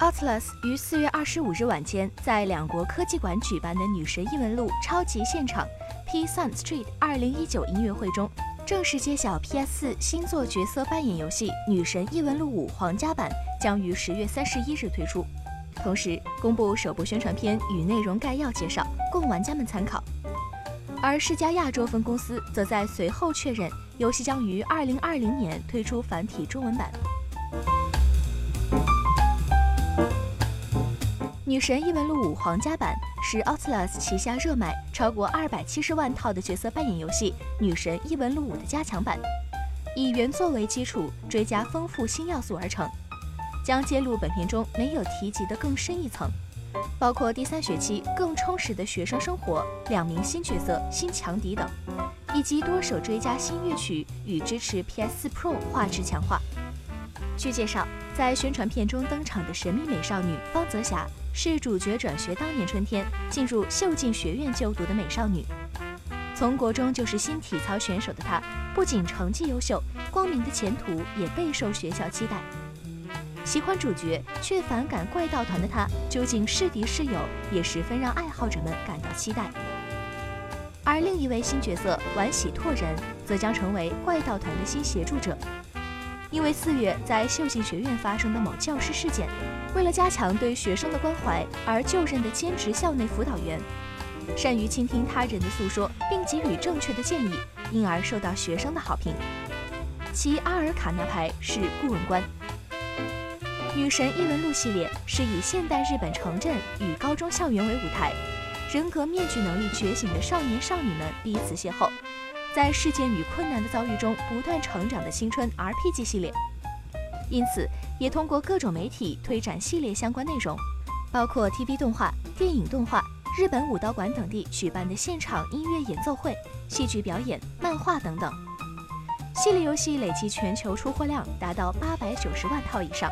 Oculus 于四月二十五日晚间在两国科技馆举办的《女神异闻录》超级现场 P Sun Street 二零一九音乐会中，正式揭晓 PS 四新作角色扮演游戏《女神异闻录五》皇家版将于十月三十一日推出，同时公布首部宣传片与内容概要介绍，供玩家们参考。而世嘉亚洲分公司则在随后确认，游戏将于二零二零年推出繁体中文版。《女神异闻录五》皇家版是 Oculus 旗下热卖超过二百七十万套的角色扮演游戏《女神异闻录五》的加强版，以原作为基础，追加丰富新要素而成，将揭露本片中没有提及的更深一层，包括第三学期更充实的学生生活、两名新角色、新强敌等，以及多首追加新乐曲与支持 PS4 Pro 画质强化。据介绍，在宣传片中登场的神秘美少女方泽霞。是主角转学当年春天进入秀静学院就读的美少女，从国中就是新体操选手的她，不仅成绩优秀，光明的前途也备受学校期待。喜欢主角却反感怪盗团的她，究竟是敌是友，也十分让爱好者们感到期待。而另一位新角色丸喜拓人，则将成为怪盗团的新协助者。因为四月在秀信学院发生的某教师事件，为了加强对学生的关怀而就任的兼职校内辅导员，善于倾听他人的诉说并给予正确的建议，因而受到学生的好评。其阿尔卡纳牌是顾问官。女神异闻录系列是以现代日本城镇与高中校园为舞台，人格面具能力觉醒的少年少女们彼此邂逅。在事件与困难的遭遇中不断成长的青春 RPG 系列，因此也通过各种媒体推展系列相关内容，包括 TV 动画、电影动画、日本武道馆等地举办的现场音乐演奏会、戏剧表演、漫画等等。系列游戏累计全球出货量达到八百九十万套以上。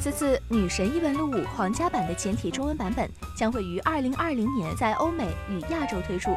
此次《女神异闻录五》皇家版的简体中文版本将会于二零二零年在欧美与亚洲推出。